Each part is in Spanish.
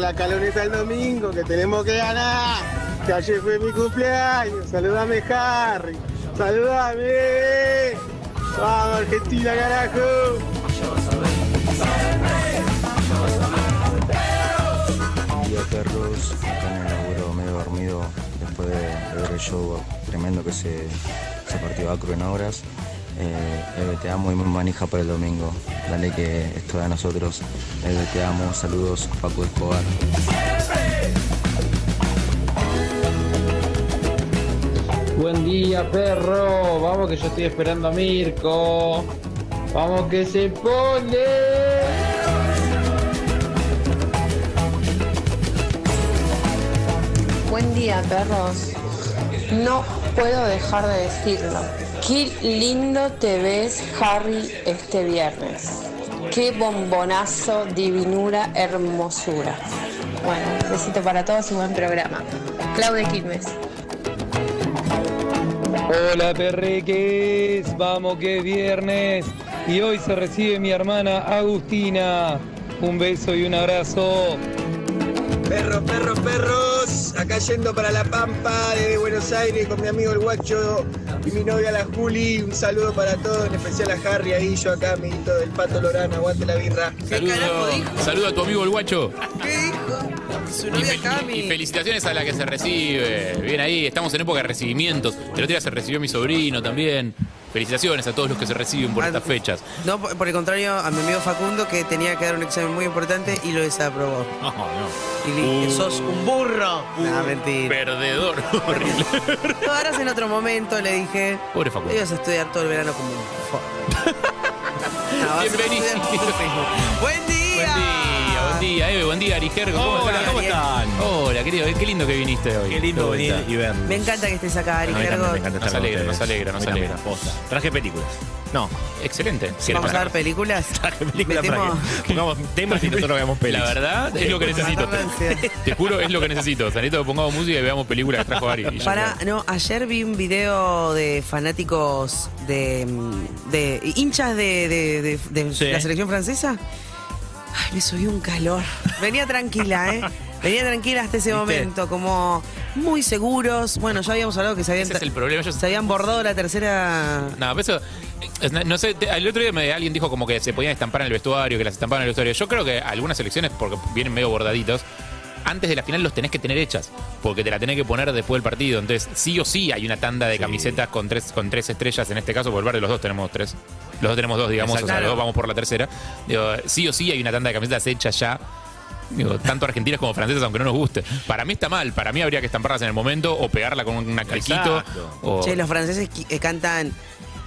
La caloneta el domingo, que tenemos que ganar. Que ayer fue mi cumpleaños. Saludame, Harry. Saludame. Vamos, Argentina, carajo. Buen día perros, acá en el laburo medio dormido después de, ver el show tremendo que se, se partió Acro en obras. Eh, Eve, te amo y muy manija para el domingo. Dale que esto es de nosotros. Eve, te amo, saludos, Paco Escobar. Buen día, perro. Vamos que yo estoy esperando a Mirko. Vamos que se pone. Buen día, perros. No puedo dejar de decirlo. Qué lindo te ves, Harry, este viernes. Qué bombonazo, divinura, hermosura. Bueno, besito para todos y buen programa. Claudia Quilmes. Hola, perreques. Vamos que es viernes. Y hoy se recibe mi hermana Agustina. Un beso y un abrazo. Perros, perros, perros. Acá yendo para La Pampa, de Buenos Aires, con mi amigo el guacho y mi novia la Juli. Un saludo para todos, en especial a Harry ahí, yo acá, amiguito del Pato Lorana. Aguante la birra. Saludo, saludo a tu amigo el guacho. ¿Qué dijo? Su Y, novia fe- Cami. y felicitaciones a la que se recibe. Bien ahí, estamos en época de recibimientos. El otro día se recibió mi sobrino también. Felicitaciones a todos los que se reciben por Ah, estas fechas. No, por el contrario, a mi amigo Facundo que tenía que dar un examen muy importante y lo desaprobó. No, no. Y li- Uh. sos un burro. No, mentira. Perdedor. Horrible. Lo harás en otro momento, le dije. Pobre Facundo. Ibas a estudiar todo el verano como un No, Bienvenido. Buen día. Buen día, buen día, Eve, buen día, Arijergo. ¿Cómo Hola? ¿cómo están? Hola, querido, qué lindo que viniste hoy. Qué lindo venir y ver. Me encanta que estés acá, Ari Gergo. me encanta Nos estar con alegra, nos alegra, nos A mí también, alegra. posta. Traje películas. No, Excelente. Vamos a ver películas. traje películas para Metemos- que pongamos temas y nosotros veamos La películas. verdad es lo que necesito. Te juro, es lo que necesito. Necesito que pongamos música y veamos películas que trajo Ari. Y ya Para, está. no, ayer vi un video de fanáticos de, mm, de hinchas de, de- de- de Sí. la selección francesa. Ay, me subió un calor. Venía tranquila, ¿eh? Venía tranquila hasta ese ¿Viste? momento, como muy seguros. Bueno, ya habíamos hablado que se habían, Ese es el problema. Yo- se habían bordado la tercera. No, pero eso. es- No sé, te- el otro día me- alguien dijo como que se podían estampar en el vestuario, que las estampaban en el vestuario. Yo creo que algunas selecciones, porque vienen medio bordaditos, antes de la final los tenés que tener hechas, porque te la tenés que poner después del partido. Entonces, sí o sí hay una tanda de camisetas con tres, con tres estrellas, en este caso, por el bar de los dos tenemos tres. Los dos tenemos dos, digamos, Exacto. o sea, los dos vamos por la tercera. Digo, sí o sí hay una tanda de camisetas hechas ya. Digo, tanto argentinas como francesas, aunque no nos guste. Para mí está mal, para mí habría que estamparlas en el momento o pegarla con una calquito. O, Che, los franceses eh, cantan.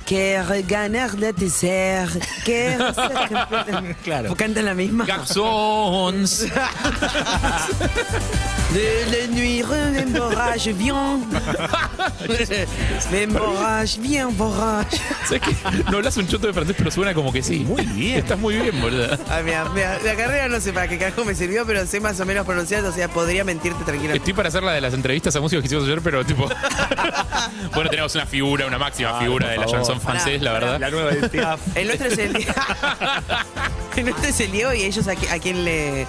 Que ganar de ser. Que. Claro. Cantan la misma. Garçons. De la nuit, m'emborrage bien. M'emborrage bien, borrage. ¿Sabes qué? No hablas un choto de francés, pero suena como que sí. Muy bien. Estás muy bien, boludo. Ay, mira, mira, la carrera no sé para qué carajo me sirvió, pero sé más o menos pronunciar, o sea, podría mentirte tranquilamente. Estoy para hacer la de las entrevistas a músicos que hicimos ayer, pero tipo. bueno, tenemos una figura, una máxima figura por de la favor. chanson francés, la verdad. La nueva de Piaf. El nuestro es el El nuestro es el Diego y ellos a, qui- a quién le,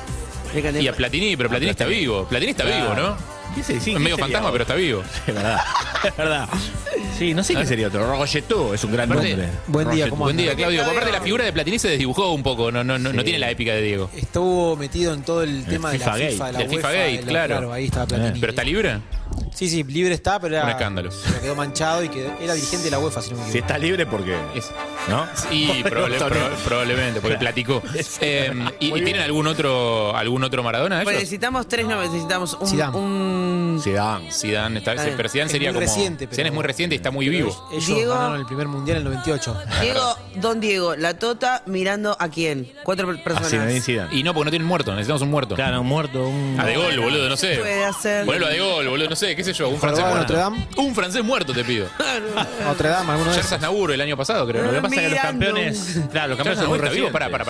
le canté. Y a Platini, pero Platini está vivo. Platini está vivo, ¿no? ¿Qué sé, sí, es ¿qué medio sería fantasma, otro? pero está vivo. Es verdad. Es verdad. Sí, no sé qué sería otro. Rogetó es un gran Aparte, nombre. Buen día. ¿cómo Buen día, andan? Claudio. Aparte, la figura de Platini se desdibujó un poco, no, no, no, no tiene la épica de Diego. Estuvo metido en todo el tema de la FIFA Gate. FIFA, de la Del FIFA UEFA, Gate, la- claro. Ahí estaba Platini. ¿Pero está libre? Sí, sí, libre está, pero era, Un escándalo. pero quedó manchado y quedó, era dirigente de la UEFA, si no me Si equivoco. está libre, porque. Es- ¿No? Sí, probable- probablemente, porque platicó. Eh, ¿Y, tienen algún otro algún otro Maradona ellos? Necesitamos tres nombres. Necesitamos un, Zidane. un Zidane. Zidane. Zidane, está, bien. pero Zidane Es sería muy como. reciente, pero- Zidane es muy reciente y está muy vivo. Ellos Diego- ganaron el primer mundial en el 98. Diego, Don Diego, la Tota mirando a quién? Cuatro per- A personas. Zidane. Y no, porque no tienen muerto, necesitamos un muerto. Claro, un muerto, un... A de gol, boludo, no sé. Puede hacer. Ponelo a de gol, boludo, no sé, qué sé yo, un francés muerto. Notre Dame. Un francés muerto te pido. Notre Dame, alguno de esos. Nabur el año pasado, creo. Lo que pasa es que los campeones... Claro, los campeones son está vivo. recientes. Pará, pará,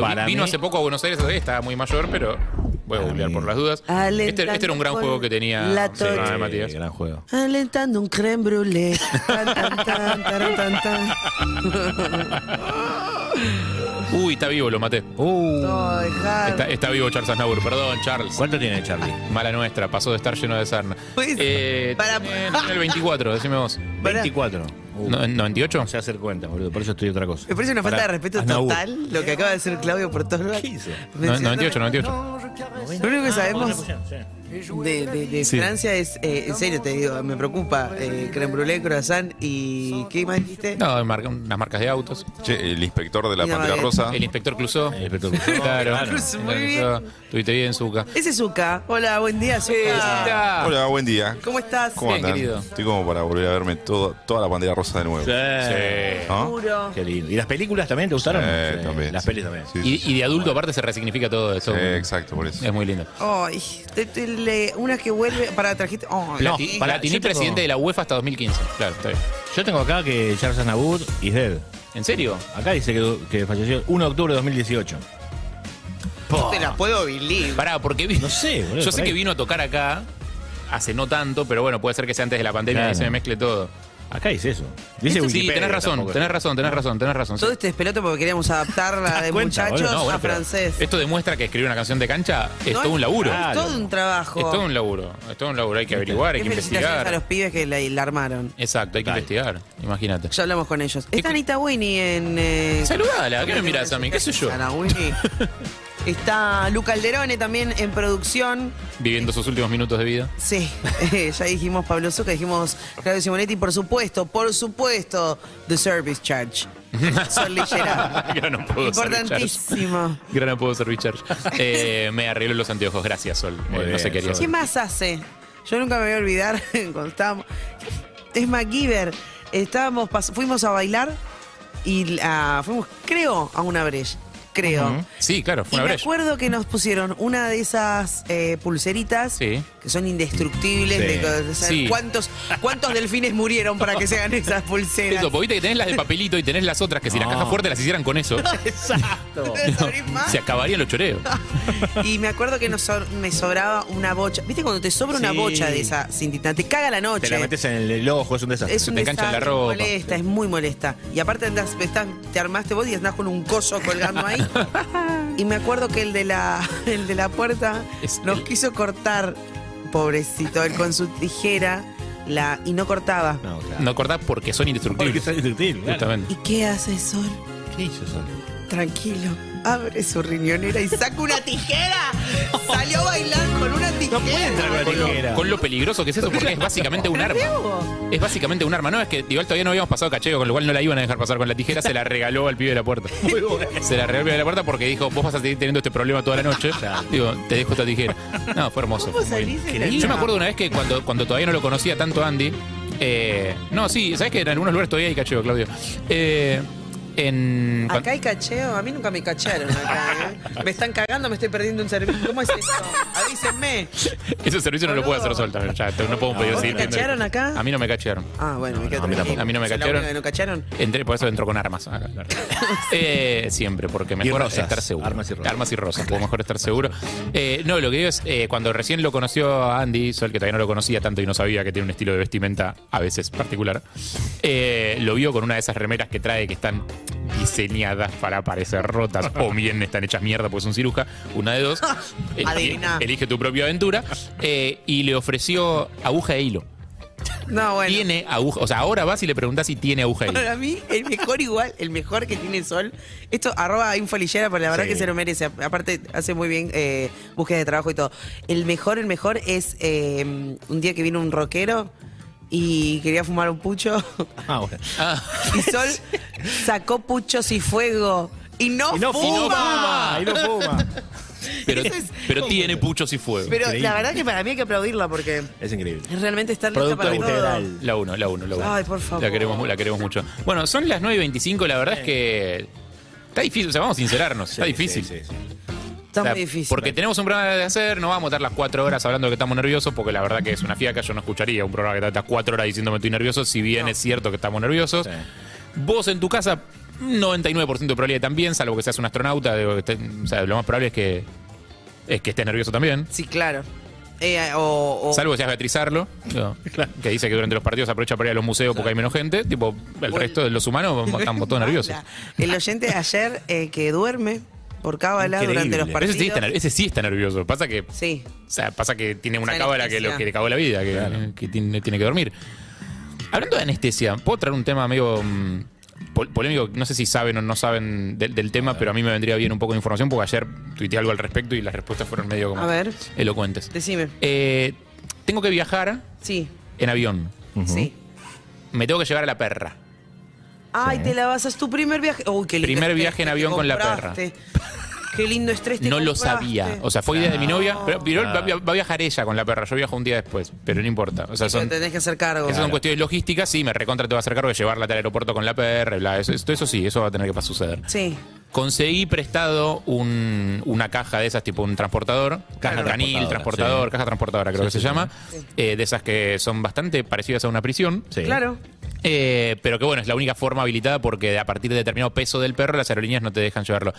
Para vino mí- hace poco a Buenos Aires, estaba muy mayor, pero voy a googlear por las dudas. Alentando Este, este era un gran con juego que tenía la sí, ah, Matías. Gran juego. Alentando un creme brûlée. Tan, tan, tan, taran, tan, tan. Uy, está vivo, lo maté. Uh, No. Está, está vivo Charles Aznavour, perdón, Charles. ¿Cuánto tiene Charlie? Mala nuestra, pasó de estar lleno de sarna. Pues, Eh, para- tiene- tiene el 24, decime vos. Pará. 24. Uh, No, ¿98? No sé hacer cuenta, boludo. Por eso estoy otra cosa. Me parece una falta de respeto Aznavour. total lo que acaba de decir Claudio por todos lados. ¿Qué hizo? No, 98, 98. Lo único que sabemos Sí. De, de- de Sí. Francia es, eh, en serio te digo, me preocupa eh, creme brûlée, croissant y ¿qué más dijiste? No, unas marcas de autos. Che, el inspector de la Pantera Baguette. Rosa. El inspector Clusó. El inspector Clouseau. Claro. Claro. Clouseau, muy Clouseau. Tuviste bien, Zuka. Ese es Zuka. Hola, buen día, Zuka. Hola, buen día. ¿Cómo estás? ¿Cómo Bien, andan? querido. Estoy como para volver a verme todo, toda la Pantera Rosa de nuevo. Sí. ¿No? Seguro. Qué lindo. ¿Y las películas también te gustaron? Sí, también, Las sí. pelis también. Sí, sí, Y, y de adulto aparte se resignifica todo eso. Sí, exacto, por eso. Es muy lindo. Ay, te- te- una que vuelve para trajiste. Platini yo tengo- presidente de la UEFA hasta 2015. Claro, está bien. Yo tengo acá que Charles Aznavour is dead. ¿En serio? Acá dice que, que falleció el 1 de octubre de 2018. no te la puedo believe. Pará, porque vi- No sé, boludo, Yo por sé ahí. que vino a tocar acá hace no tanto, pero bueno, puede ser que sea antes de la pandemia Claro. y se me mezcle todo. Acá dice eso. Dice sí, tenés razón, tampoco. tenés razón, tenés razón, tenés razón. sí. Todo este despelote porque queríamos adaptarla de cuenta, muchachos? No, bueno, a francés. Esto demuestra que escribir una canción de cancha es No, todo un laburo. Es todo un trabajo. Es todo un laburo. Es todo un laburo. Hay que averiguar, hay que felicitaciones a los investigar. pibes que la, la armaron. Exacto, hay que investigar. Imagínate. Ya hablamos con ellos. Está Anita Winnie en. Eh, Saludala, ¿qué me mirás a mí? ¿Qué sé yo? Ana Winnie. Está Luca Alderone también en producción. Viviendo sus últimos minutos de vida. Sí, eh, ya dijimos Pablo Zucca, dijimos Claudio Simonetti, por supuesto, por supuesto, The Service Charge. Sol. Gran apodo, Importantísimo. Gran apodo Service Charge. Eh, me arregló los anteojos, gracias, Sol. Muy Eh, no sé qué haría. ¿Qué más hace? Yo nunca me voy a olvidar cuando estábamos. Es MacGyver. Estábamos, fuimos a bailar y fuimos, creo, a una brecha. Creo. Sí, claro, fue Y una me brecha. acuerdo que nos pusieron una de esas eh, pulseritas Sí. que son indestructibles. Sí. De, de saber Sí. ¿cuántos, ¿Cuántos delfines murieron para que se hagan esas pulseras? Eso, porque viste que tenés las de papelito y tenés las otras que si las No. cajas fuertes las hicieran con eso, Exacto. ¿Puedes abrir más? se acabarían los choreos. Y me acuerdo que nos me sobraba una bocha. ¿Viste cuando te sobra una Sí. bocha de esa cintita? Te caga la noche. Te la metes en el, el ojo, es un desastre. Es un te enganchan la desastre, ropa. molesta, es muy molesta. Y aparte andás, estás- te armaste vos y andás con un coso colgando ahí. y me acuerdo que el de la, el de la puerta Es nos el- quiso cortar, pobrecito, él con su tijera, la, y no cortaba. No, claro. No cortás porque son Porque indestructibles. claro. ¿Y qué hace Sol? ¿Qué hizo Sol? Tranquilo. Abre su riñonera y saca una tijera. Salió a bailar con una tijera. No puede entrar con la tijera. con lo peligroso que es eso, porque es básicamente un arma. Es básicamente un arma. No, es que igual todavía no habíamos pasado cacheo, con lo cual no la iban a dejar pasar con la tijera, se la regaló al pibe de la puerta. Se la regaló al pibe de la puerta porque dijo, vos vas a seguir teniendo este problema toda la noche. Digo, te dejo esta tijera. No, fue hermoso. ¿Cómo Muy bien. salís de la Yo me acuerdo una vez que cuando, cuando todavía no lo conocía tanto Andy, eh, no, sí, ¿sabes que en algunos lugares todavía hay cacheo, Claudio? Eh, en, Acá hay cacheo, a mí nunca me cacharon acá, ¿eh? Me están cagando, me estoy perdiendo un servicio. ¿Cómo es esto? Avísenme. ese servicio no lo puede hacer Sol también, ya, te- no podemos pedir ¿Vos te seguir viendo. cacharon acá? A mí no me cachearon. Ah, bueno, me quedo a mí tranquilo. tampoco. A mí no me ¿Soy la cacharon. única que no cacharon? Entré, por eso entro con armas. acá. Eh, siempre, porque mejor rosas. estar seguro. Armas y rosas. Armas y rosas, porque mejor estar seguro. Eh, no, lo que digo es, eh, cuando recién lo conoció a Andy, Sol, que todavía no lo conocía tanto y no sabía que tiene un estilo de vestimenta a veces particular, eh, lo vio con una de esas remeras que trae que están diseñadas para parecer rotas o bien están hechas mierda porque es un ciruja, una de dos. Elige tu propia aventura. eh, y le ofreció aguja e hilo. No, bueno. Tiene aguja, o sea, ahora vas y le preguntás si tiene aguja e hilo. Para mí, el mejor igual, el mejor que tiene Sol. Esto, arroba infolillera, pero la verdad Sí. que se lo merece. Aparte, hace muy bien eh, búsqueda de trabajo y todo. El mejor, el mejor es eh, un día que vino un rockero y quería fumar un pucho. Ah, bueno. Ah. Y Sol sacó puchos y fuego. Y no, Y no fuma. fuma. Y no fuma. pero, Eso es- pero tiene puchos y fuego. Pero la verdad que para mí hay que aplaudirla porque Es increíble. es realmente estar lista Producto para todo. La 1, la 1, la 1. Ay, por favor. La queremos, la queremos mucho. Bueno, son las 9 y 25, la verdad es que está difícil, o sea, vamos a sincerarnos, está difícil. sí, sí, sí. Está O sea, muy difícil. Porque tenemos un programa de hacer, no vamos a estar las cuatro horas hablando de que estamos nerviosos, porque la verdad que es una fiaca, yo no escucharía un programa que está cuatro horas diciéndome estoy nervioso, si bien es cierto que estamos nerviosos. Sí. Vos en tu casa, 99% de probabilidad también, salvo que seas un astronauta, digo, que esté- o sea, lo más probable es que, es que estés nervioso también. Sí, claro. Eh, o, o- Salvo que seas Beatriz Arlo, que dice que durante los partidos aprovecha para ir a los museos porque hay menos gente. Tipo, el O el- resto de los humanos estamos todos nerviosos. El oyente de ayer eh, que duerme por cábala durante los partidos. ese sí, está, ese sí está nervioso. Pasa que Sí. O sea, pasa que tiene una cábala que, lo, que le cagó la vida, que, que tiene, tiene que dormir. Hablando de anestesia, ¿puedo traer un tema medio mm, pol- polémico? No sé si saben o no saben del, del tema, pero a mí me vendría bien un poco de información porque ayer tuiteé algo al respecto y las respuestas fueron medio como A ver. elocuentes. Decime. Eh, tengo que viajar Sí, en avión. sí. Me tengo que llevar a la perra. Ay, te la vas a es tu primer viaje. Uy, qué lindo Primer estrés viaje en que te avión con la compraste. Qué lindo estrés te No lo compraste. sabía. O sea, fue idea de mi novia. Pero, pero va, va a viajar ella con la perra. Yo viajo un día después, pero no importa. O sea, Pero son, tenés que hacer cargo. Esas son cuestiones logísticas, sí, me recontra te va a hacer cargo de llevarla al aeropuerto con la perra, y bla, eso, eso, eso sí, eso va a tener que pa- suceder. Sí. Conseguí prestado un- una caja de esas, tipo un transportador, caja canil, transportadora, transportador, sí. caja transportadora creo Sí, que sí, se llama, eh, de esas que son bastante parecidas a una prisión, Sí. Claro. Eh, pero que bueno, es la única forma habilitada porque a partir de determinado peso del perro las aerolíneas no te dejan llevarlo.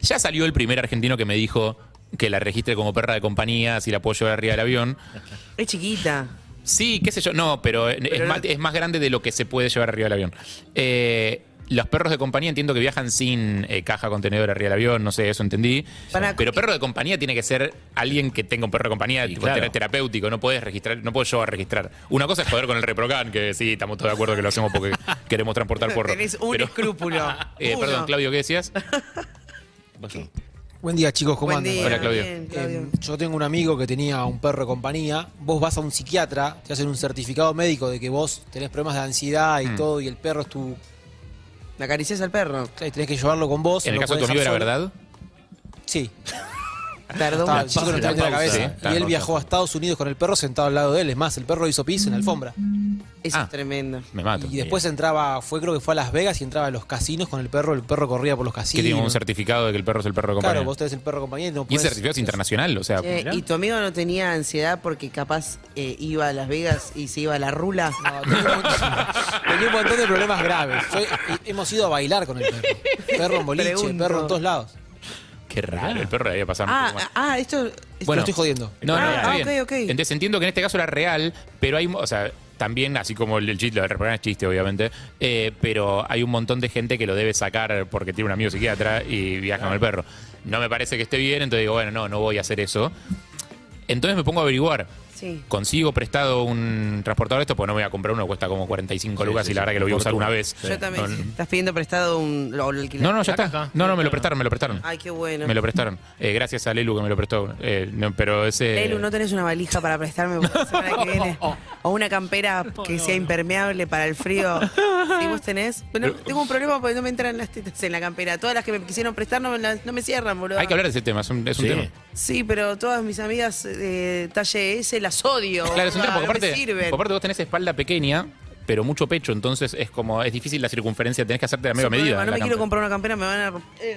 Ya salió el primer argentino que me dijo que la registre como perra de compañía, si la puedo llevar arriba del avión. Es chiquita. Sí, qué sé yo. No, pero, es, más, es más grande de lo que se puede llevar arriba del avión. Eh, los perros de compañía entiendo que viajan sin eh, caja contenedor arriba del avión, no sé, eso entendí. Para- pero perro de compañía tiene que ser alguien que tenga un perro de compañía tipo, claro. tera- terapéutico, no puedes registrar, no puedo yo registrar. Una cosa es joder con el reprocan, que sí, estamos todos de acuerdo que lo hacemos porque queremos transportar porro. Tenés un Pero- escrúpulo. Eh, Uno. perdón, Claudio, ¿qué decías? Buen día, chicos, ¿cómo Buen andan? día. Hola, Claudio. bien, Claudio. Eh, yo tengo un amigo que tenía un perro de compañía. Vos vas a un psiquiatra, te hacen un certificado médico de que vos tenés problemas de ansiedad y Mm. todo, y el perro es tu. ¿Me acaricias al perro? y tenés que llevarlo con vos. En el no lo caso de tu podés amigo era verdad. Sí. Perdón. Estaba, el chico no tenía la cabeza. y él viajó a Estados Unidos con el perro sentado al lado de él. Es más, el perro hizo pis en la alfombra. Eso Ah. es tremendo. Me mato. Y después entraba, fue creo que fue a Las Vegas y entraba a los casinos con el perro. El perro corría por los Que casinos. tiene un certificado de que el perro es el perro de compañía. Claro, vos tenés el perro de compañía y no y ese certificado es internacional, o sea. Che, ¿Y tu amigo no tenía ansiedad porque capaz eh, iba a Las Vegas y se iba a la rula? No, tenía, un montón, tenía un montón de problemas graves. Yo- hemos ido a bailar con el perro. Perro en boliche, Pregunto. perro en todos lados. Qué raro, el perro le debía pasar Ah, mucho más. ah, esto... Bueno. Lo estoy jodiendo. No, no, Ah, está ah, bien. ok. Entonces entiendo que en este caso era real, pero hay, o sea, también, así como el, el chiste, lo del reprogram es chiste, obviamente, eh, pero hay un montón de gente que lo debe sacar porque tiene un amigo psiquiatra y viaja con el perro. No me parece que esté bien, entonces digo, bueno, no, no voy a hacer eso. Entonces me pongo a averiguar. Sí. Consigo prestado un transportador de esto, pues no me voy a comprar uno, cuesta como 45 lucas sí, y la sí, verdad que lo voy a usar una vez. Yo también. No, ¿Estás pidiendo prestado un... lo- lo alquiler? no, no, ya está. No, no, me lo prestaron, me lo prestaron. Ay, qué bueno. Me lo prestaron. Eh, gracias a Lelu que me lo prestó. Eh, no, pero ese. Elu, ¿no tenés una valija para prestarme para la semana que viene? O una campera que sea impermeable para el frío. Si vos tenés. Bueno, tengo un problema porque no me entran las tetas en la campera. Todas las que me quisieron prestar no me, las- no me cierran, boludo. Hay que hablar de ese tema, es un, es un Sí. tema. Sí, pero todas mis amigas de talle S las odio. Claro, es un tema, porque aparte, sirven. porque aparte vos tenés espalda pequeña, pero mucho pecho, entonces es como, es difícil la circunferencia, tenés que hacerte la media medida. problema, No la me quiero comprar una campera, me van a romper. Eh,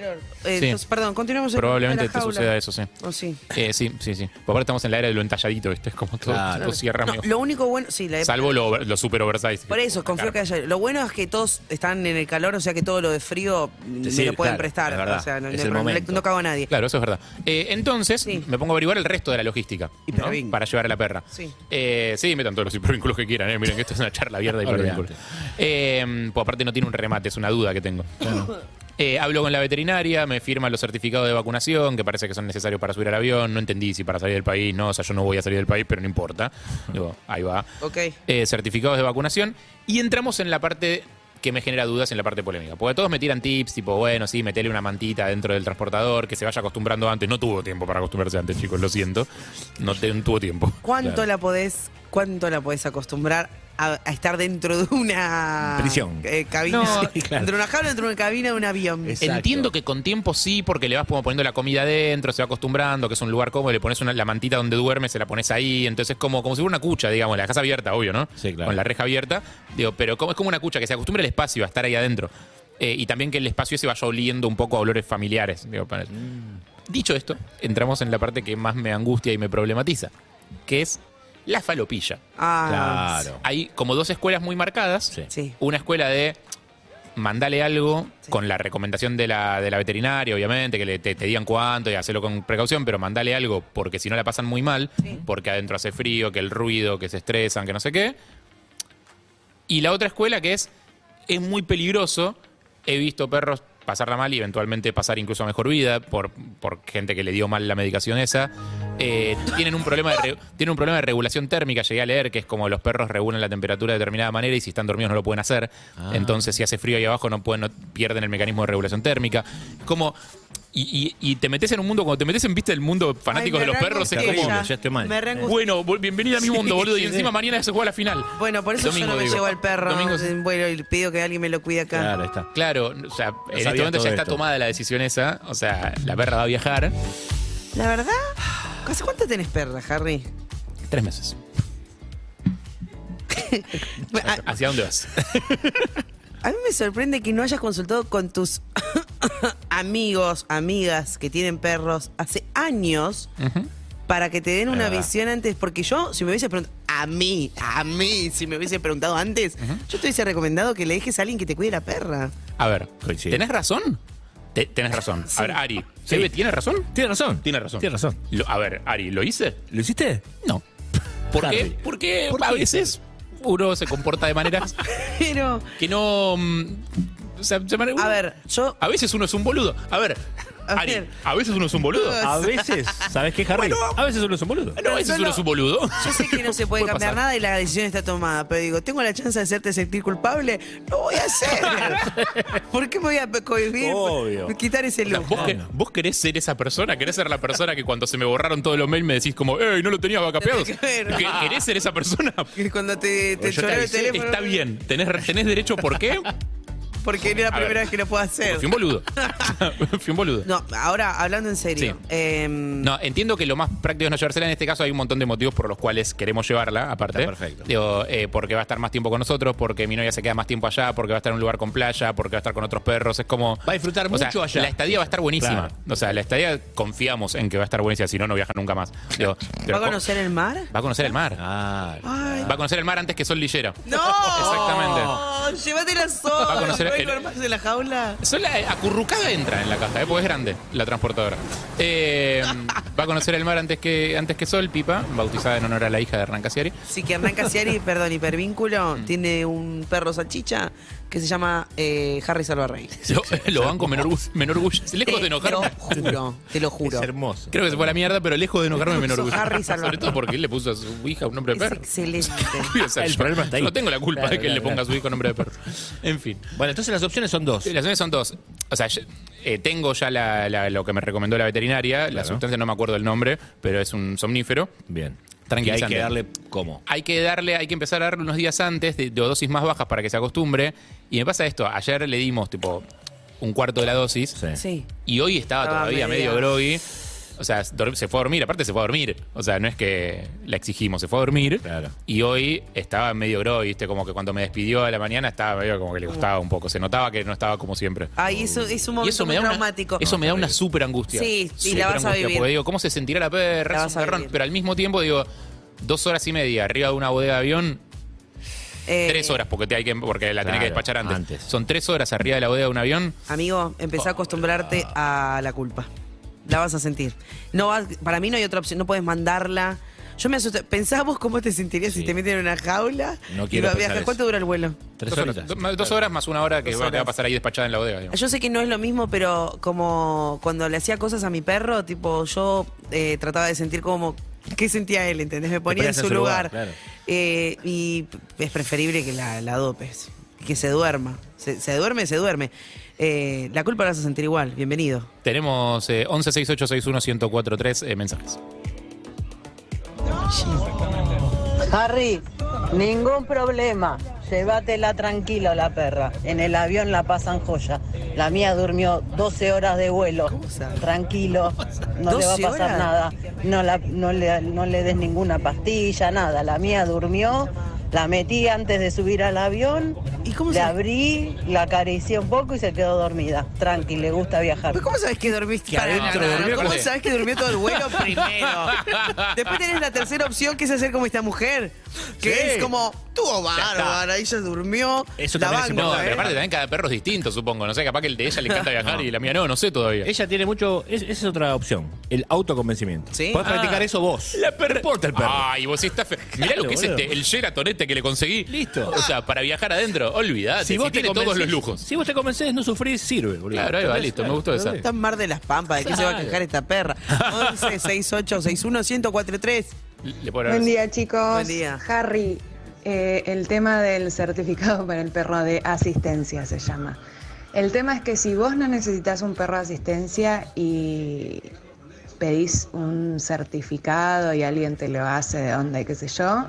Sí. entonces, perdón, continuemos en- Probablemente en la te jaula. suceda eso, sí. Oh, sí. Eh, sí, sí, sí. Porque ahora estamos en la era de lo entalladito, ¿viste? Es como todo, Claro. todo cierra No, lo único bueno, sí, la Salvo lo, lo super oversize. Por eso, confío que haya. Lo bueno es que todos están en el calor, o sea que todo lo de frío me Sí, lo pueden claro, prestar. verdad, o sea, no, es no- cago a nadie. Claro, eso es verdad. Eh, entonces, Sí. me pongo a averiguar el resto de la logística. ¿no? Para llevar a la perra. Sí. Eh, sí, metan todos los hipervínculos que quieran. eh. Miren que esto es una charla abierta de. Eh, pues aparte no tiene un remate, es una duda que tengo. Eh, hablo con la veterinaria, me firma los certificados de vacunación, que parece que son necesarios para subir al avión. No entendí si para salir del país, no, o sea, yo no voy a salir del país, pero no importa. Digo, ahí va. Ok. Eh, certificados de vacunación. Y entramos en la parte que me genera dudas en la parte polémica. Porque todos me tiran tips, tipo, bueno, sí, metele una mantita dentro del transportador, que se vaya acostumbrando antes. No tuvo tiempo para acostumbrarse antes, chicos, lo siento. No, te- no tuvo tiempo. ¿Cuánto Claro. la podés, cuánto la podés acostumbrar a, a estar dentro de una Prisión. eh, cabina. No, sí, claro. Dentro de una jaula, dentro de una cabina de un avión. Exacto. Entiendo que con tiempo sí, porque le vas como poniendo la comida adentro, se va acostumbrando, que es un lugar cómodo, le pones una- la mantita donde duerme, se la pones ahí, entonces es como, como si fuera una cucha, digamos, la casa abierta, obvio, ¿no? Sí, claro. Con la reja abierta, digo, pero como, es como una cucha, que se acostumbre al espacio, a estar ahí adentro. Eh, y también que el espacio ese vaya oliendo un poco a olores familiares. digo, para- Dicho esto, entramos en la parte que más me angustia y me problematiza, que es la falopilla. Ah, Claro. Hay como dos escuelas muy marcadas. Sí. Sí. Una escuela de mandale algo con la recomendación de la, de la veterinaria, obviamente, que le, te, te digan cuánto y hacerlo con precaución, pero mandale algo porque si no la pasan muy mal, porque adentro hace frío, que el ruido, que se estresan, que no sé qué. Y la otra escuela que es, es muy peligroso. He visto perros pasarla mal y eventualmente pasar incluso a mejor vida por, por gente que le dio mal la medicación esa. Eh, tienen, un problema de re- tienen un problema de regulación térmica, llegué a leer, que es como los perros regulan la temperatura de determinada manera y si están dormidos no lo pueden hacer. Entonces si hace frío ahí abajo no, pueden, no pierden el mecanismo de regulación térmica. Como... Y, y- y te metes en un mundo, cuando te metes en viste el mundo fanático Ay, de los perros, es como... ya estoy mal. Bueno, bienvenida a mi mundo, boludo. Y encima mañana se juega la final. Bueno, por eso Domingo, yo no me digo. llevo al perro. Domingo. Bueno, y pido que alguien me lo cuide acá. Claro, está. Claro, o sea, en este momento ya está esto. tomada la decisión esa. O sea, la perra va a viajar. La verdad, ¿hace cuánto tenés perra, Harry? Tres meses. A, ¿Hacia dónde vas? a mí me sorprende que no hayas consultado con tus amigos, amigas que tienen perros hace años para que te den una visión antes. Porque yo, si me hubiese preguntado, a mí, a mí, si me hubiese preguntado antes, yo te hubiese recomendado que le dejes a alguien que te cuide la perra. A ver. ¿tenés razón? Te- tenés razón. A ver, Ari, Sí. ¿Eve tiene razón? Tiene razón. Tiene razón. Tiene razón. Lo- a ver, Ari, ¿lo hice? ¿Lo hiciste? No. ¿Por Harry. qué? Porque ¿Por a qué? veces uno se comporta de maneras Pero, que no. mm, o sea, se mane- a ver, yo. A veces uno es un boludo. A ver, Ari, ver. ¿a veces uno es un boludo? A veces, ¿sabes qué, Harry? a veces uno es un boludo. No, a veces uno es un boludo. Yo sé que no se puede Puede cambiar pasar. nada y la decisión está tomada, pero digo, tengo la chance de hacerte sentir culpable, lo voy a hacer. ¿Por qué me voy a cohibir? Obvio. Quitar ese O sea, lujo. vos, que- vos querés ser esa persona, querés ser la persona que cuando se me borraron todos los mails me decís como, ¡Ey, no lo tenía vacapeados! Claro. ¿Que- ¿Querés ser esa persona? Que cuando te, te Yo te el teléfono. Está bien, tenés, tenés derecho, ¿por qué? Porque no es la A ver. primera vez que lo puedo hacer. Fui un boludo. Fui un boludo. No, ahora hablando en serio. Sí. em, No, entiendo que lo más práctico es no llevársela. En este caso hay un montón de motivos por los cuales queremos llevarla, aparte. Está perfecto. Digo, eh, porque va a estar más tiempo con nosotros, porque mi novia se queda más tiempo allá, porque va a estar en un lugar con playa, porque va a estar con otros perros. Es como. Va a disfrutar o sea, mucho allá. La estadía va a estar buenísima. Claro. O sea, la estadía confiamos en que va a estar buenísima, si no, no viaja nunca más. Digo, pero ¿Va a conocer el mar? Va a conocer el mar. Ah, Ay. Va a conocer el mar antes que Sol Lillera. ¡No! Exactamente. Llévatela sola. Va a conocer ¿No hay el- normas de la jaula? Sola eh, acurrucada entra en la caja, ¿eh? porque es grande la transportadora. Eh, va a conocer el mar antes que, antes que Sol, Pipa, bautizada en honor a la hija de Hernán Casiari. Sí, que Hernán Casiari, perdón, hipervínculo, Mm. tiene un perro salchicha que se llama eh, Harry Salvarrey. Lo, lo banco me enorgu- me enorgullece. Lejos de Te lo enojarme. juro, te lo juro. es hermoso. Creo que se fue a la mierda, pero lejos de enojarme me enorgullece. Harry Salvador. Sobre todo porque él le puso a su hija un nombre de Es perro. excelente. O sea, El yo- problema está ahí. No tengo la culpa Claro, de que él le claro, ponga a su hijo nombre de perro. En fin. Bueno, entonces las opciones son dos. Las opciones son dos. O sea, yo, eh, tengo ya la- la- lo que me recomendó la veterinaria. La Claro. sustancia no me acuerdo el nombre, pero es un somnífero. Bien. Que hay Tranquilizante. que darle cómo. Hay que darle, hay que empezar a darle unos días antes de, de dosis más bajas para que se acostumbre. Y me pasa esto, ayer le dimos tipo un cuarto de la dosis Sí. Sí. y hoy estaba Estaba todavía medio groggy. O sea, dor- se fue a dormir, aparte se fue a dormir. O sea, no es que la exigimos, se fue a dormir. Claro. Y hoy estaba medio groggy, ¿viste? Como que cuando me despidió a la mañana estaba medio como que le costaba un poco. Se notaba que no estaba como siempre. Ay, eso es un Y momento eso me muy da una, traumático. eso me da una súper angustia. Sí, y la vas a vivir. Porque digo, ¿cómo se sentirá la perra? La Es vas un a perrón. vivir. Pero al mismo tiempo digo, dos horas y media arriba de una bodega de avión, Eh, tres horas porque, te hay que, porque la tenés que Claro, despachar antes. antes. Son tres horas arriba de la bodega de un avión. Amigo, empezá a acostumbrarte a la culpa. La vas a sentir. No vas- para mí no hay otra opción, no puedes mandarla. Yo me asusté. ¿Pensás vos cómo te sentirías si te meten en una jaula? No quiero. ¿Cuánto dura el vuelo? Tres Dos horas, dos horas más una hora que va, te va a pasar ahí despachada en la bodega. digamos. Yo sé que no es lo mismo, pero como cuando le hacía cosas a mi perro, tipo, yo eh, trataba de sentir como qué sentía él, ¿entendés? Me ponía en su en su lugar. lugar, claro. Eh, y es preferible que la, la adopes, que se duerma. Se, se duerme, se duerme. Eh, la culpa la vas a sentir igual. Bienvenido. Tenemos eh, 1168611043 eh, mensajes. Harry, Ningún problema. Llévatela tranquilo la perra. En el avión la pasan joya. La mía durmió 12 horas de vuelo. Tranquilo. No le va a 12 pasar horas. nada. No, la, no, le, no le des ninguna pastilla, nada. La mía durmió. La metí antes de subir al avión. ¿Y cómo le se- abrí, la acaricié un poco y se quedó dormida. Tranqui, le gusta viajar. ¿Pero ¿Cómo sabes que dormiste? Adentro no, no, durmió, ¿Cómo sabes que durmió todo el vuelo primero? Después tenés la tercera opción que es hacer como esta mujer, que Sí. es como, tuvo está. bárbara, ella durmió. Eso la también es banco, importante. pero ¿eh? aparte también cada perro es distinto, supongo. No sé, capaz que el de ella le encanta viajar y la mía no, no sé todavía. Ella tiene mucho. es- esa es otra opción. El autoconvencimiento. ¿Sí? Puedes Ah. practicar eso vos. La perra. Importa el perro. Ay, vos estás fe... Mirá lo que es boludo. este, el Sheraton este que le conseguí. Listo. O sea, para viajar adentro, olvidate. Si, tiene todos los convencés- lujos. Si vos te convencés, no sufrís, sirve, boludo. Claro, ahí va, ¿Entendés? listo, me gustó esa. Está en Mar de las Pampas, ¿de qué se va a Claro. quejar esta perra? 11 68 61 1043. Le puedo Buen día, chicos. Buen día. Harry, eh, el tema del certificado para el perro de asistencia se llama. El tema es que si vos no necesitas un perro de asistencia y pedís un certificado y alguien te lo hace de onda y qué sé yo,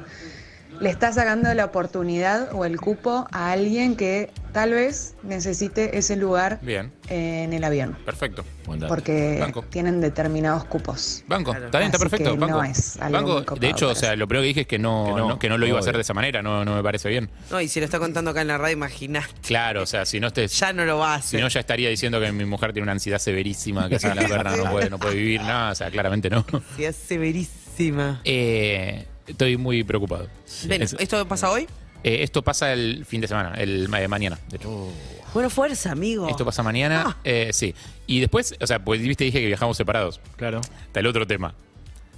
le estás sacando la oportunidad o el cupo a alguien que tal vez necesite ese lugar Bien, en el avión, perfecto. Porque Banco. tienen determinados cupos. Banco, Claro. está bien, está Así perfecto. que Banco. no es algo Banco, muy copado de hecho, o sea, lo primero que dije es que no, Que no, no, que no lo iba a hacer de esa manera, no, no me parece bien. No, y si lo está contando acá en la radio, imagínate. Claro, o sea, si no estés. Ya no lo va a Si hacer. no, ya estaría diciendo que mi mujer tiene una ansiedad severísima, que así la perra no puede, no puede vivir nada, o sea, claramente no. Sí, es severísima. Eh, estoy muy preocupado. Ven, Es- ¿esto pasa hoy? eh, esto pasa el fin de semana, el ma- mañana, de hecho. Bueno, fuerza, amigo. Esto pasa mañana, Ah. eh, sí. Y después, o sea, pues viste, dije que viajamos separados. Claro. Está el otro tema.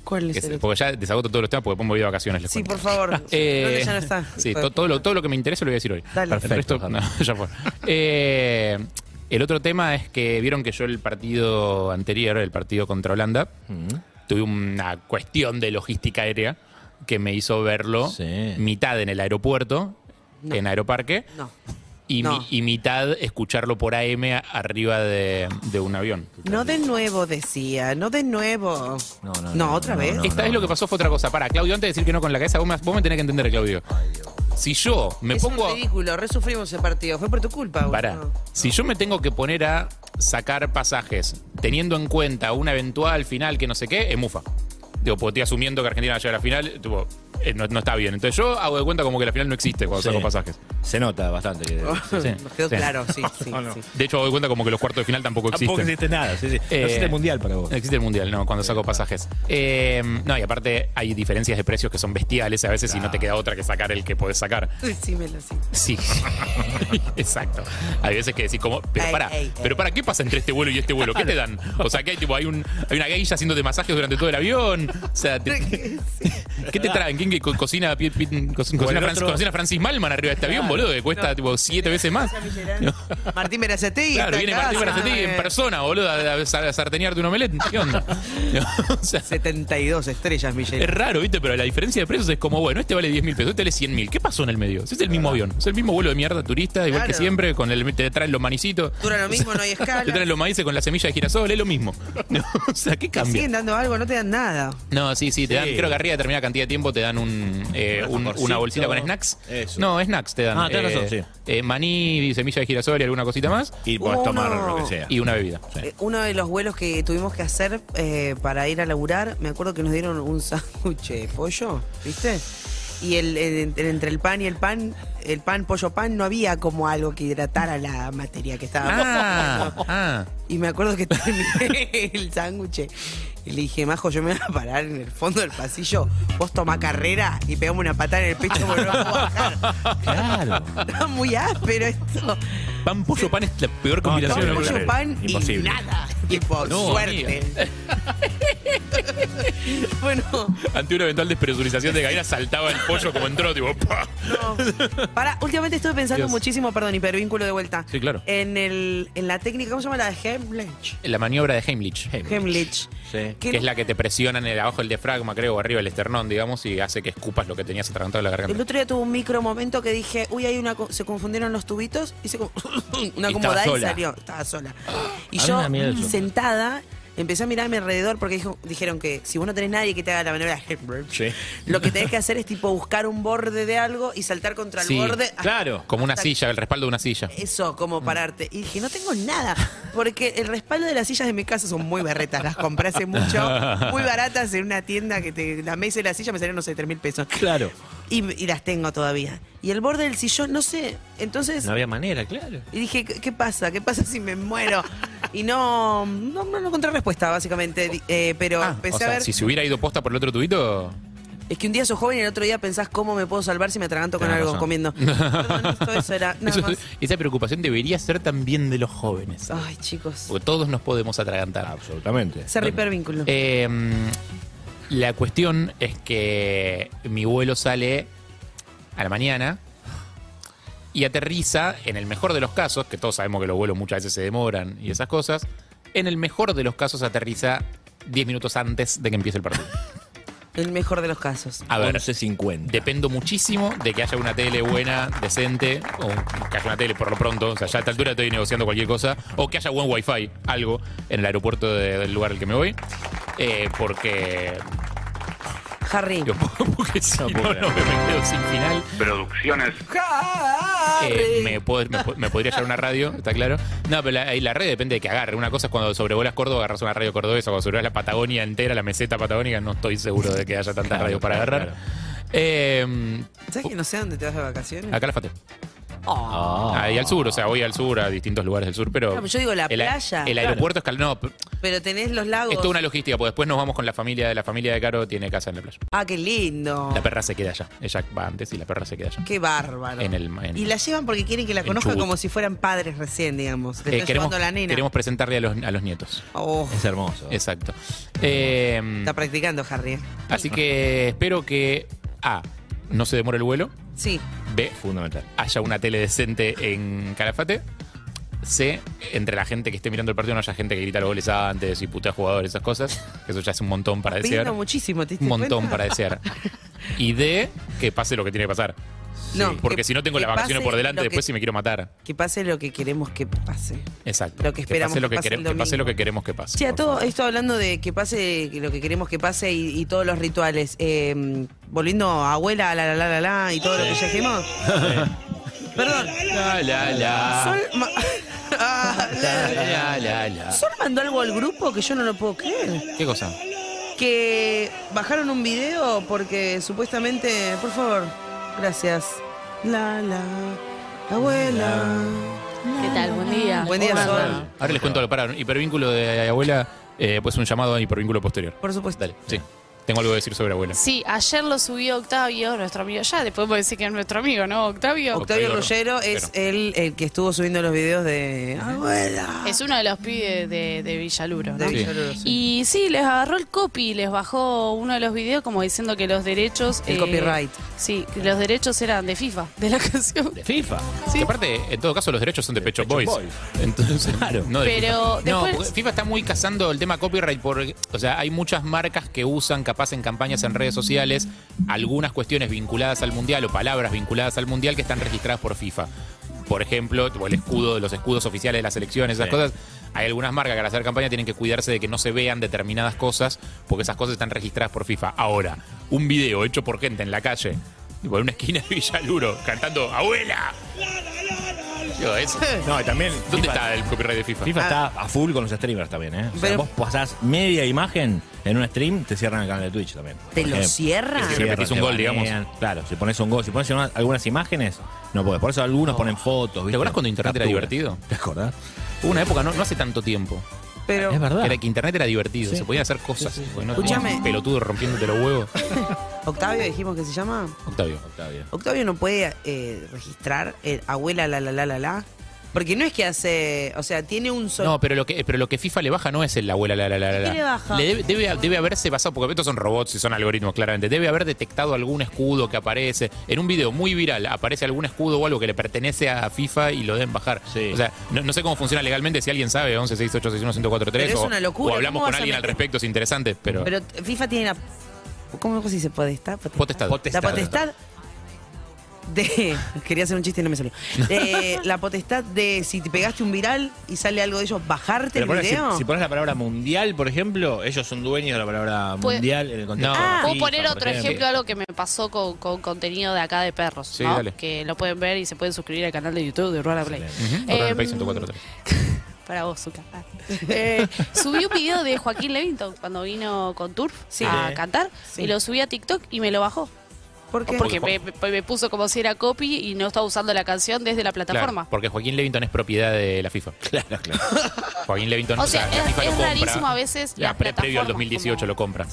¿Cuál que es el porque ya desagoto todos los temas porque pongo video de vacaciones. les Sí, cuento. por favor. Eh, ¿Dónde ya no está? Sí, to- todo, lo, todo lo que me interesa lo voy a decir hoy. Dale. El resto- no, ya fue. Eh, el otro tema es que vieron que yo el partido anterior, el partido contra Holanda, tuve una cuestión de logística aérea que me hizo verlo Sí. mitad en el aeropuerto, No. en Aeroparque, No. y, No. mi- y mitad escucharlo por AM arriba de, de un avión. No de nuevo, decía. No de nuevo. No, no, No, otra vez. Esta vez lo que pasó fue otra cosa. Para, Claudio, antes de decir que no con la cabeza, vos me, vos me tenés que entender, Claudio. Si yo me es pongo. un ridículo. Resufrimos ese partido. Fue por tu culpa. Boludo. Si yo me tengo que poner a sacar pasajes teniendo en cuenta una eventual final que no sé qué, es mufa. Digo, porque estoy asumiendo que Argentina va a llegar a la final, tipo, eh, no, no está bien. Entonces yo hago de cuenta como que la final no existe cuando Sí. saco pasajes. Se nota bastante. Que, Sí. Nos quedó Sí. claro, sí, sí, No, no. sí. De hecho, hago de cuenta como que los cuartos de final tampoco existen. Tampoco existe nada. Sí, sí. Eh, no existe el mundial para vos. No existe el mundial, no, cuando saco pasajes. Eh, no, y aparte hay diferencias de precios que son bestiales a veces y no te queda otra que sacar el que podés sacar. Decímelo así. Sí, exacto. Hay veces que decís como, pero Ey, para, ey, ey. pero para, ¿qué pasa entre este vuelo y este vuelo? ¿Qué te dan? O sea, que hay tipo, hay un, hay una geisha haciéndote masajes durante todo el avión. O sea, te- ¿qué te traen? ¿Quién que co- cocina, pi- pi- co- cocina, el Francis, otro- cocina Francis Malman arriba de este avión, boludo? Que cuesta tipo siete veces más. Martín Berazategui. Claro, viene Martín. Berazategui en persona, boludo, a, a- a sartenearte un omelette. ¿Qué onda? o sea, 72 estrellas, Michelle. es raro, ¿viste? Pero la diferencia de precios es como, bueno, este vale 10 mil pesos, este vale 100 mil. ¿Qué pasó en el medio? Es el mismo avión, es el mismo vuelo de mierda turista, igual que siempre, con el, te traen los manicitos. Dura lo mismo, no hay escala. Te traen los maíces con la semilla de girasol, es lo mismo. o sea, ¿qué Te cambia? siguen dando algo, no te dan nada. No, sí, sí, te dan, creo que arriba de determinada cantidad de tiempo te dan un, eh, Un una bolsita con snacks. Eso. No, snacks te dan. Ah, tenés razón, sí. eh, maní, semilla de girasol y alguna cosita más. Y podés Uno. tomar lo que sea. Y una bebida. Eh, Uno de los vuelos que tuvimos que hacer eh, para ir a laburar, me acuerdo que nos dieron un sándwich de pollo, ¿viste? Y el, el- el- entre el pan y el pan, el pan, pollo, pan, no había como algo que hidratara la materia que estaba. Ah, ah. Y me acuerdo que terminé el sándwich y le dije, Majo, yo me voy a parar en el fondo del pasillo, vos toma carrera y pegame una patada en el pecho porque no puedo bajar. Claro. Está muy áspero esto. Pan, pollo, pan es la peor Pan, combinación. mundo. pollo, pan y Imposible. nada. Y por No, suerte. bueno, Ante una eventual despresurización de gallina saltaba el pollo como entró, tipo, ¡pa! no. Para, últimamente estuve pensando Dios. muchísimo, perdón, hipervínculo de vuelta. Sí, claro. En, el, en la técnica, ¿cómo se llama la de Hemlich? La maniobra de Heimlich. Hemlich. Sí. Que Que es la que te presiona en el abajo del diafragma, creo, o arriba del esternón, digamos, y hace que escupas lo que tenías atragantado en la El garganta. otro día tuve un micro momento que dije, uy, hay una co- se confundieron los tubitos, hice como una Y acomodada y salió, estaba sola. Y yo sentada empecé a mirar a mi alrededor porque dijo- dijeron que si vos no tenés nadie que te haga la maniobra Sí. lo que tenés que hacer es tipo buscar un borde de algo y saltar contra el Sí, borde. Claro. Como una hasta- silla, el respaldo de una silla. Eso, como pararte. Y dije, no tengo nada. Porque el respaldo de las sillas de mi casa son muy berretas. Las compré hace mucho. Muy baratas en una tienda que te, la mesa y la silla me salieron, no sé, 3 mil pesos. Claro. Y, y las tengo todavía. Y el borde del sillón, no sé. Entonces. No había manera, claro. Y dije, ¿qué qué pasa? ¿Qué pasa si me muero? Y no, no, no encontré respuesta, básicamente. Eh, pero empecé Ah, O sea, a ver. si se hubiera ido posta por el otro tubito. Es que un día sos joven y el otro día pensás cómo me puedo salvar si me atraganto con algo razón. comiendo. Perdón, esto, eso era nada Eso- más. esa preocupación debería ser también de los jóvenes. Ay, chicos. Porque todos nos podemos atragantar. Absolutamente. Cerro hipervínculo. Eh, la cuestión es que mi vuelo sale a la mañana y aterriza, en el mejor de los casos, que todos sabemos que los vuelos muchas veces se demoran y esas cosas, en el mejor de los casos aterriza 10 minutos antes de que empiece el partido. El mejor de los casos. A ver, 11.50. dependo muchísimo de que haya una tele buena, decente, o que haya una tele por lo pronto, o sea, ya a esta altura estoy negociando cualquier cosa, o que haya buen wifi, algo, en el aeropuerto de- del lugar al que me voy, eh, porque... Harry. porque si no, no, me quedo sin final. Producciones. Eh, me, pod- me po- me podría llevar una radio, está claro. No, pero la, ahí la red depende de que agarre. Una cosa es cuando sobrevolas Córdoba, agarras una radio cordobesa. Cuando sobrevolas la Patagonia entera, la meseta patagónica, no estoy seguro de que haya tantas Claro, radios para claro, agarrar. Eh, ¿Sabes que no sé dónde te vas de vacaciones? acá la Fate. Oh. Ahí al sur, o sea, voy al sur, a distintos lugares del sur, pero. Claro, pero yo digo la el, playa. El Claro. aeropuerto es cal- no, Pero tenés los lagos. es toda una logística, porque después nos vamos con la familia de la familia de Caro, tiene casa en la playa. Ah, qué lindo. La perra se queda allá. Ella va antes y la perra se queda allá. Qué bárbaro. En el, en- Y la llevan porque quieren que la conozca Chubut. como si fueran padres recién, digamos. Eh, queremos, la nena. queremos presentarle a los, a los nietos. Oh, Es hermoso. Exacto. Eh, está practicando, Harry. ¿eh? así que espero que A. No se demore el vuelo. Sí. B. Fundamental. Haya una tele decente en Calafate. C. Entre la gente que esté mirando el partido no haya gente que grita los goles antes y putea jugadores, esas cosas. Que eso ya es un montón para desear. Muchísimo, ¿te diste Un montón cuenta? para desear. Y D. Que pase lo que tiene que pasar. No, Porque que- si no tengo que las vacaciones pase por delante, lo que- después si me quiero matar. Que pase lo que queremos que pase. Exacto. Lo que esperamos pase lo que que, pase quere- el que pase domingo. lo que queremos que pase. Che, a todo esto hablando de que pase lo que queremos que pase y, y todos los rituales. eh, volviendo a abuela, la la la la la y todo lo que ya dijimos. Perdón. La, la, la. Sol, ma- Ah, la- La, la, la. Sol mandó algo al grupo que yo no lo puedo creer. ¿Qué cosa? Que bajaron un video porque supuestamente. Por favor, gracias. La la. Abuela. ¿Qué tal? Buen día. Buen día, ¿Cómo Sol. Ahora les cuento, para hipervínculo de abuela, eh, pues un llamado a hipervínculo posterior. Por supuesto. Dale, sí. Tengo algo que decir sobre abuela. Sí, ayer lo subió Octavio, nuestro amigo. Ya le podemos decir que es nuestro amigo, ¿no? Octavio. Octavio Octavio Ruggero es el, el que estuvo subiendo los videos de. Abuela. Es uno de los pibes de, de Villaluro, ¿no? De Villaluro, sí. Y sí, les agarró el copy, les bajó uno de los videos como diciendo que los derechos... El eh, copyright. Sí, que los derechos eran de FIFA, de la canción. De FIFA. Sí. Que aparte, en todo caso, los derechos son de Pecho Boys. Boys. Entonces, no de Pero FIFA. No, después- porque FIFA está muy cazando el tema copyright. Por, o sea, hay muchas marcas que usan, capaz en campañas en redes sociales, algunas cuestiones vinculadas al mundial o palabras vinculadas al mundial que están registradas por FIFA. Por ejemplo, el escudo, los escudos oficiales de las selecciones, esas Sí. cosas. Hay algunas marcas que al hacer campaña tienen que cuidarse de que no se vean determinadas cosas porque esas cosas están registradas por FIFA. Ahora, un video hecho por gente en la calle, tipo en una esquina de Villaluro, cantando ¡Abuela! Digo, No, y también. ¿Dónde FIFA- está el copyright de FIFA? FIFA está a full con los streamers también, ¿eh? O sea, Pero- vos pasás media imagen en un stream, te cierran el canal de Twitch también. ¿Te Por lo ejemplo. cierran? Si Cierran, repetís un te gol, digamos. Claro, si pones un gol, si pones una- algunas imágenes, no podés. Por eso algunos ponen fotos. ¿viste? ¿Te acordás cuando internet era Capturas. divertido? ¿Te acordás? Hubo una época, no, no hace tanto tiempo, Pero. Es verdad. era que internet era divertido, Sí. se podían hacer cosas. porque no un pelotudo rompiéndote los huevos. Octavio dijimos que se llama. Octavio. Octavio. Octavio no puede eh, registrar el abuela la la la la la. Porque no es que hace. O sea, tiene un solo. No, pero lo que pero lo que FIFA le baja no es el abuela la la la la. la. ¿Qué le baja? debe, debe, debe haberse basado, porque estos son robots y son algoritmos, claramente. Debe haber detectado algún escudo que aparece. En un video muy viral aparece algún escudo o algo que le pertenece a FIFA y lo deben bajar. Sí. O sea, no, no sé cómo funciona legalmente, si alguien sabe, 11 6 8 6 1 1043 Pero es o, una locura, o hablamos ¿cómo con alguien al respecto, es interesante, pero, Pero FIFA tiene la. ¿Cómo se dice? ¿Potestad? Potestad. La potestad de. Quería hacer un chiste y no me salió. De la potestad de si te pegaste un viral y sale algo de ellos, bajarte Pero el video. si, si pones la palabra mundial, por ejemplo, ellos son dueños de la palabra mundial en el contexto. Ah, de Puedo FIFA, poner por otro ejemplo, algo que me pasó con, con contenido de acá de perros, Sí, ¿no? dale. Que lo pueden ver y se pueden suscribir al canal de YouTube de Urbana Play. Ujú. Play 104.3. Para vos. Ah. Eh, subí un video de Joaquín Levington cuando vino con Turf a cantar Sí. y lo subí a TikTok y me lo bajó. ¿Por qué? Porque me, me- me puso como si era copy y no estaba usando la canción desde la plataforma. Claro, porque Joaquín Levington es propiedad de la FIFA. Claro, claro. Joaquín Levington, O sea, la es- FIFA lo es compra. rarísimo a veces Ya, previo al plataformas 2018 lo compran.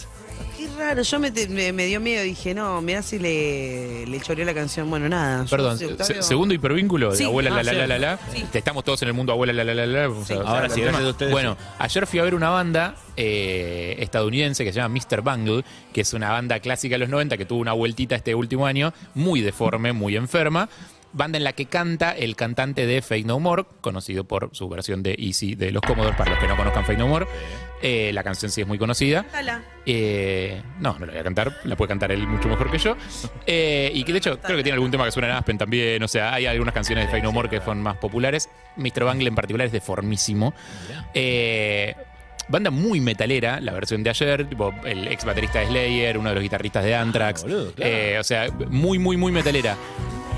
Raro, yo me, te- me, me dio miedo. Dije, no, mirá si le, le choreó la canción. Bueno, nada. yo Perdón, soy se- Octavio. segundo hipervínculo de Sí. abuela Ah, la la sí. la la la. Te- Estamos todos en el mundo abuela la la la la. Vamos a- Ahora sí, gracias a ustedes, Bueno, ayer fui a ver una banda eh, estadounidense que se llama Mr. Bungle, que es una banda clásica de los 90 que tuvo una vueltita este último año, muy deforme, muy enferma. Banda en la que canta el cantante de Fake No More, conocido por su versión de Easy de los Commodores, para los que no conozcan Fake No More. Eh, la canción sí es muy conocida. Cántala. Eh, no, no la voy a cantar, la puede cantar él mucho mejor que yo. Eh, y que de hecho creo que tiene algún tema que suena en Aspen también. O sea, hay algunas canciones de Fake No More que son más populares. Mr. Bangle en particular es deformísimo. Eh, banda muy metalera, la versión de ayer. Tipo, el ex baterista de Slayer, uno de los guitarristas de Anthrax. Eh, o sea, muy, muy, muy metalera.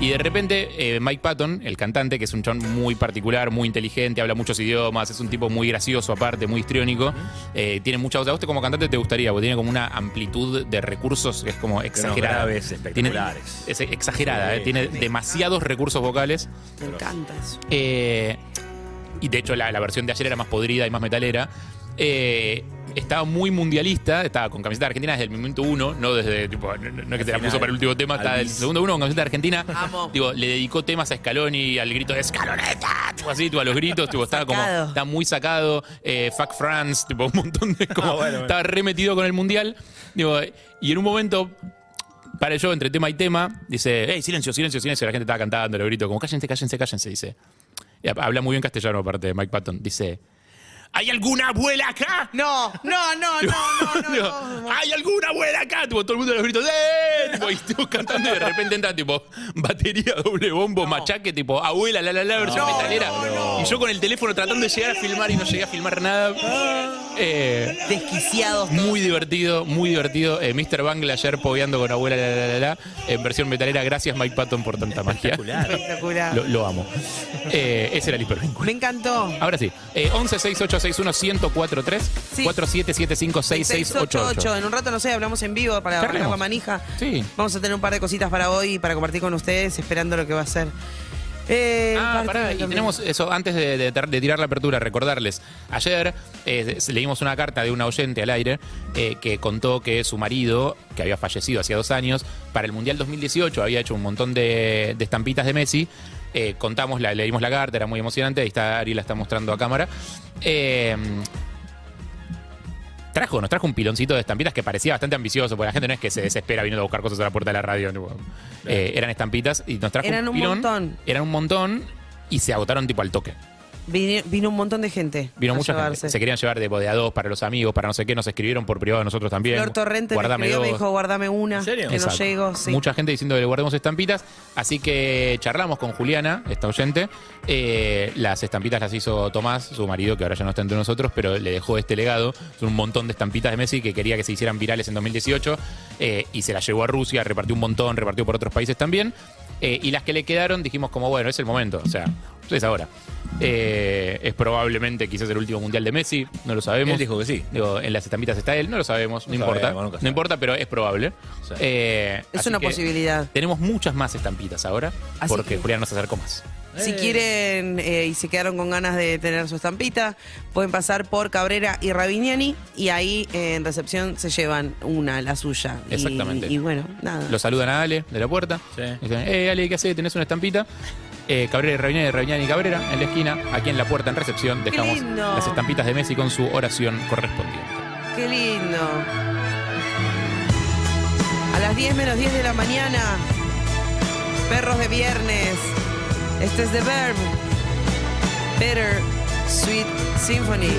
Y de repente, eh, Mike Patton, el cantante, que es un chon muy particular, muy inteligente, habla muchos idiomas, es un tipo muy gracioso aparte, muy histriónico, eh, tiene mucha voz. A usted como cantante te gustaría, porque tiene como una amplitud de recursos que es como exagerada. graves, Tiene- espectaculares. es exagerada, Sí, eh, tiene demasiados recursos vocales. Me encanta eso. Eh, y de hecho la, la versión de ayer era más podrida y más metalera. Eh, estaba muy mundialista, estaba con camiseta de Argentina desde el momento uno, no desde, tipo, no, no es que te la puso para el último tema, está del segundo uno con camiseta de Argentina. Amo. Le dedicó temas a Scaloni, al grito de Scaloneta, tipo así, tipo, a los gritos, tipo, estaba como, Sacado. está muy sacado, eh, fuck France, tipo, un montón de, como, estaba remetido con el mundial. Digo, y en un momento, para yo, entre tema y tema, dice, hey, silencio, silencio, silencio, la gente estaba cantando, los gritos, como, cállense, cállense, cállense, dice. Y habla muy bien castellano aparte de Mike Patton, dice... ¿Hay alguna abuela acá? No, no, no, no, no, no. ¿Hay alguna abuela acá? Tipo, todo el mundo los gritos, ¡eh! Tipo, y tipo, cantando y de repente entra tipo batería, doble bombo, machaque, tipo abuela, la la la, versión metalera. Y yo con el teléfono tratando de llegar a filmar y no llegué a filmar nada. Eh, Desquiciados. muy divertido, muy divertido. Eh, Mr. Bangle ayer pogueando con abuela, la la la la, en versión metalera. Gracias Mike Patton por tanta magia. Espectacular. Lo, lo amo. Eh, ese era el hipervínculo. Me encantó. Ahora sí, eh, 11 6861 1043 Sí. 4775 6688. 688. En un rato, no sé, hablamos en vivo para Charlemos. arrancar la manija. Sí. Vamos a tener un par de cositas para hoy para compartir con ustedes, esperando lo que va a ser. Eh, Ah, pará, y tenemos eso, antes de, de- de tirar la apertura, recordarles, ayer eh, leímos una carta de una oyente al aire eh, que contó que su marido, que había fallecido hacía dos años, para el Mundial 2018 había hecho un montón de, de estampitas de Messi. Contamos, la, leímos la carta, era muy emocionante, ahí está Ari, la está mostrando a cámara. Eh, trajo, nos trajo un piloncito de estampitas que parecía bastante ambicioso, porque la gente no es que se desespera viniendo a buscar cosas a la puerta de la radio. eh, eran estampitas y nos trajo Eran un un pilón. montón. Eran un montón y se agotaron tipo al toque. Vino un montón de gente. Vino mucha llevarse. gente. Se querían llevar de, de a dos para los amigos, para no sé qué. Nos escribieron por privado a nosotros también. Flor Torrente me Guardame me dos. dijo, guardame una. Que no Exacto. llego. Sí. Mucha gente diciendo que le guardemos estampitas. Así que charlamos con Juliana, esta oyente. Eh, las estampitas las hizo Tomás, su marido, que ahora ya no está entre nosotros, pero le dejó este legado. Son un montón de estampitas de Messi que quería que se hicieran virales en 2018. eh, y se las llevó a Rusia, repartió un montón, repartió por otros países también. Eh, y las que le quedaron dijimos como, bueno, es el momento. O sea, es ahora. Eh, es probablemente quizás el último mundial de Messi, no lo sabemos. Él dijo que sí. Digo, en las estampitas está él, no lo sabemos, no, No importa. sabemos, no importa, pero es probable. Eh, Es una posibilidad. Tenemos muchas más estampitas ahora, Así porque que- Julián nos acercó más. Si quieren eh, y se quedaron con ganas de tener su estampita, pueden pasar por Cabrera y Rabiniani y ahí eh, en recepción se llevan una, la suya. Exactamente. Y, bueno, nada. Lo saludan a Ale de la puerta. Dicen, eh, Ale, ¿qué haces? ¿Tenés una estampita? Eh, Cabrera y Raviñani, Raviñani y Cabrera en la esquina, aquí en la puerta en recepción, dejamos lindo! las estampitas de Messi con su oración correspondiente. Qué lindo. A las 10 menos 10 de la mañana, perros de viernes. Este es The Verb. Better Sweet Symphony.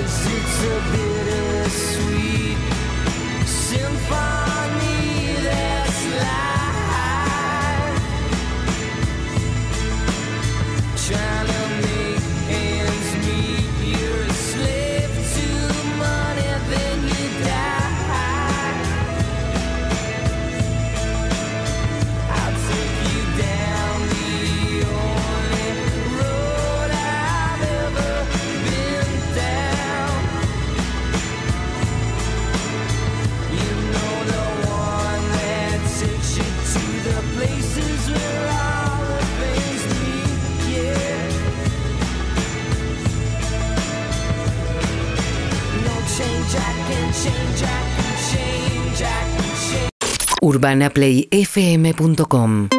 UrbanaPlayFM.com